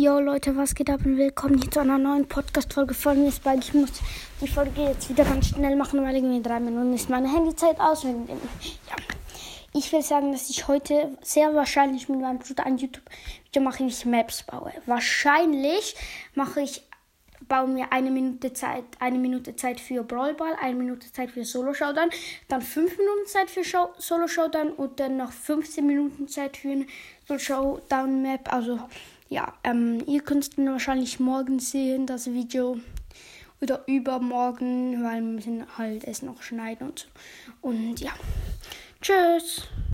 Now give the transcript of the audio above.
Jo Leute, was geht ab und willkommen hier zu einer neuen Podcast-Folge von mir, Spike. Ich muss die Folge jetzt wieder ganz schnell machen, weil irgendwie in drei Minuten ist meine Handyzeit aus. Ja. Ich will sagen, dass ich heute sehr wahrscheinlich mit meinem Bruder ein YouTube-Video mache, wie ich Maps baue. Wahrscheinlich mache ich baue mir eine Minute Zeit, eine Minute Zeit für Brawlball, eine Minute Zeit für Solo Showdown, dann fünf Minuten Zeit für Show, Solo Showdown und dann noch 15 Minuten Zeit für eine Solo Showdown Map. Also ja, ähm, ihr könnt dann wahrscheinlich morgen sehen, das Video. Oder übermorgen, weil wir müssen halt es noch schneiden und so. Und ja. Tschüss.